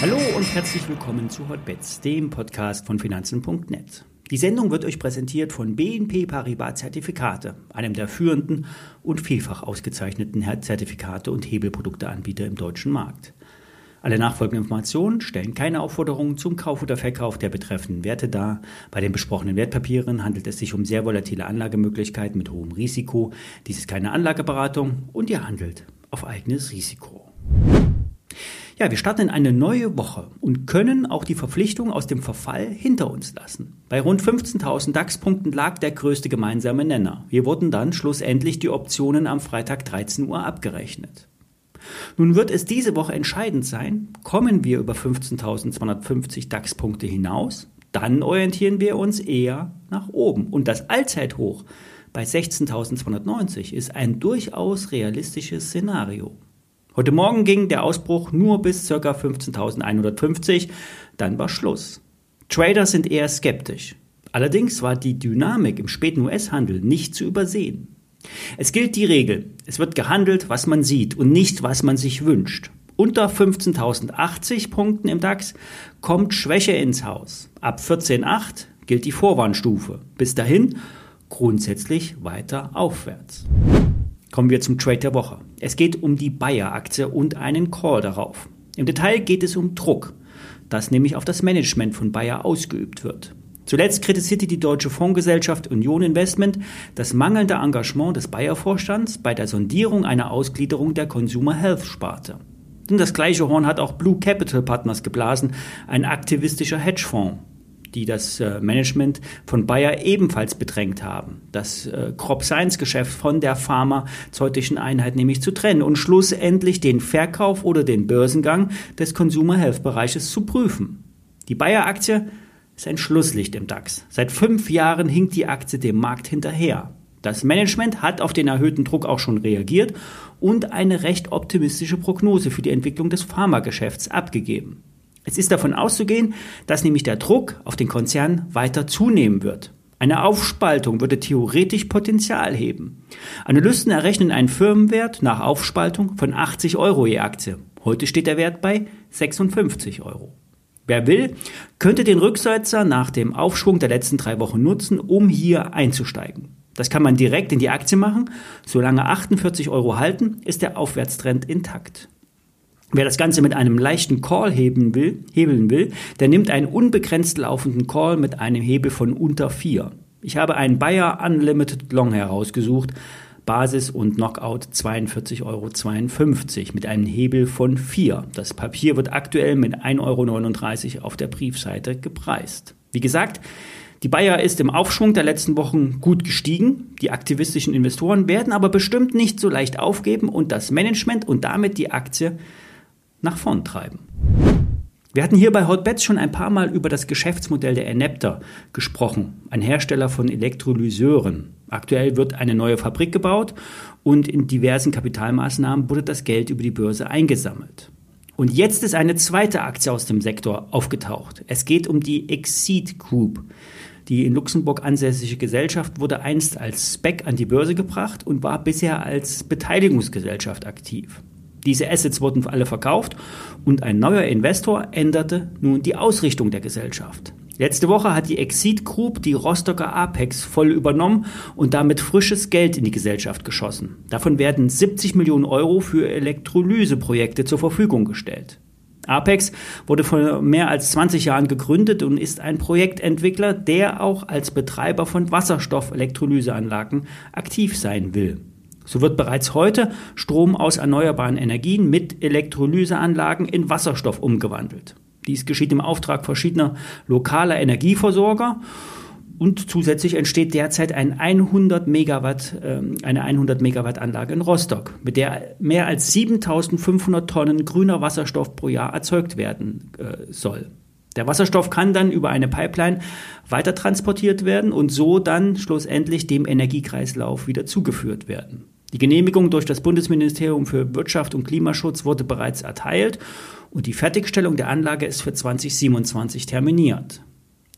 Hallo und herzlich willkommen zu Hotbets, dem Podcast von Finanzen.net. Die Sendung wird euch präsentiert von BNP Paribas Zertifikate, einem der führenden und vielfach ausgezeichneten Zertifikate und Hebelprodukteanbieter im deutschen Markt. Alle nachfolgenden Informationen stellen keine Aufforderungen zum Kauf oder Verkauf der betreffenden Werte dar. Bei den besprochenen Wertpapieren handelt es sich um sehr volatile Anlagemöglichkeiten mit hohem Risiko. Dies ist keine Anlageberatung und ihr handelt auf eigenes Risiko. Ja, wir starten in eine neue Woche und können auch die Verpflichtung aus dem Verfall hinter uns lassen. Bei rund 15.000 DAX-Punkten lag der größte gemeinsame Nenner. Hier wurden dann schlussendlich die Optionen am Freitag 13 Uhr abgerechnet. Nun wird es diese Woche entscheidend sein, kommen wir über 15.250 DAX-Punkte hinaus, dann orientieren wir uns eher nach oben. Und das Allzeithoch bei 16.290 ist ein durchaus realistisches Szenario. Heute Morgen ging der Ausbruch nur bis ca. 15.150, dann war Schluss. Trader sind eher skeptisch. Allerdings war die Dynamik im späten US-Handel nicht zu übersehen. Es gilt die Regel, es wird gehandelt, was man sieht und nicht, was man sich wünscht. Unter 15.080 Punkten im DAX kommt Schwäche ins Haus. Ab 14.8 gilt die Vorwarnstufe. Bis dahin grundsätzlich weiter aufwärts. Kommen wir zum Trade der Woche. Es geht um die Bayer-Aktie und einen Call darauf. Im Detail geht es um Druck, das nämlich auf das Management von Bayer ausgeübt wird. Zuletzt kritisierte die deutsche Fondsgesellschaft Union Investment das mangelnde Engagement des Bayer-Vorstands bei der Sondierung einer Ausgliederung der Consumer Health-Sparte. Und das gleiche Horn hat auch Blue Capital Partners geblasen, ein aktivistischer Hedgefonds, die das äh, Management von Bayer ebenfalls bedrängt haben, das äh, Crop Science Geschäft von der pharmazeutischen Einheit nämlich zu trennen und schlussendlich den Verkauf oder den Börsengang des Consumer Health Bereiches zu prüfen. Die Bayer Aktie ist ein Schlusslicht im DAX. Seit fünf Jahren hinkt die Aktie dem Markt hinterher. Das Management hat auf den erhöhten Druck auch schon reagiert und eine recht optimistische Prognose für die Entwicklung des Pharmageschäfts abgegeben. Es ist davon auszugehen, dass nämlich der Druck auf den Konzern weiter zunehmen wird. Eine Aufspaltung würde theoretisch Potenzial heben. Analysten errechnen einen Firmenwert nach Aufspaltung von 80 Euro je Aktie. Heute steht der Wert bei 56 Euro. Wer will, könnte den Rücksetzer nach dem Aufschwung der letzten drei Wochen nutzen, um hier einzusteigen. Das kann man direkt in die Aktie machen. Solange 48 Euro halten, ist der Aufwärtstrend intakt. Wer das Ganze mit einem leichten Call heben will, hebeln will, der nimmt einen unbegrenzt laufenden Call mit einem Hebel von unter 4. Ich habe einen Bayer Unlimited Long herausgesucht, Basis und Knockout 42,52 Euro mit einem Hebel von 4. Das Papier wird aktuell mit 1,39 Euro auf der Briefseite gepreist. Wie gesagt, die Bayer ist im Aufschwung der letzten Wochen gut gestiegen. Die aktivistischen Investoren werden aber bestimmt nicht so leicht aufgeben und das Management und damit die Aktie nach vorn treiben. Wir hatten hier bei Hotbets schon ein paar Mal über das Geschäftsmodell der Enepta gesprochen, ein Hersteller von Elektrolyseuren. Aktuell wird eine neue Fabrik gebaut und in diversen Kapitalmaßnahmen wurde das Geld über die Börse eingesammelt. Und jetzt ist eine zweite Aktie aus dem Sektor aufgetaucht. Es geht um die Exceed Group. Die in Luxemburg ansässige Gesellschaft wurde einst als SPEC an die Börse gebracht und war bisher als Beteiligungsgesellschaft aktiv. Diese Assets wurden alle verkauft und ein neuer Investor änderte nun die Ausrichtung der Gesellschaft. Letzte Woche hat die Exit Group die Rostocker Apex voll übernommen und damit frisches Geld in die Gesellschaft geschossen. Davon werden 70 Millionen Euro für Elektrolyseprojekte zur Verfügung gestellt. Apex wurde vor mehr als 20 Jahren gegründet und ist ein Projektentwickler, der auch als Betreiber von Wasserstoffelektrolyseanlagen aktiv sein will. So wird bereits heute Strom aus erneuerbaren Energien mit Elektrolyseanlagen in Wasserstoff umgewandelt. Dies geschieht im Auftrag verschiedener lokaler Energieversorger und zusätzlich entsteht derzeit ein 100 Megawatt, äh, eine 100 Megawatt Anlage in Rostock, mit der mehr als 7500 Tonnen grüner Wasserstoff pro Jahr erzeugt werden äh, soll. Der Wasserstoff kann dann über eine Pipeline weiter transportiert werden und so dann schlussendlich dem Energiekreislauf wieder zugeführt werden. Die Genehmigung durch das Bundesministerium für Wirtschaft und Klimaschutz wurde bereits erteilt und die Fertigstellung der Anlage ist für 2027 terminiert.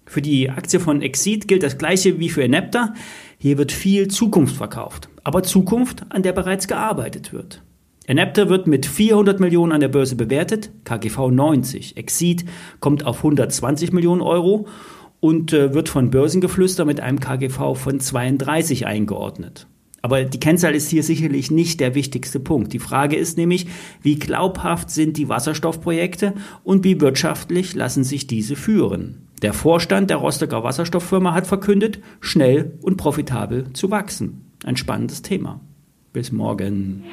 Für die Aktie von Exceed gilt das gleiche wie für Enepta. Hier wird viel Zukunft verkauft, aber Zukunft, an der bereits gearbeitet wird. Enepta wird mit 400 Millionen an der Börse bewertet, KGV 90. Exceed kommt auf 120 Millionen Euro und äh, wird von Börsengeflüster mit einem KGV von 32 eingeordnet. Aber die Kennzahl ist hier sicherlich nicht der wichtigste Punkt. Die Frage ist nämlich, wie glaubhaft sind die Wasserstoffprojekte und wie wirtschaftlich lassen sich diese führen. Der Vorstand der Rostocker Wasserstofffirma hat verkündet, schnell und profitabel zu wachsen. Ein spannendes Thema. Bis morgen.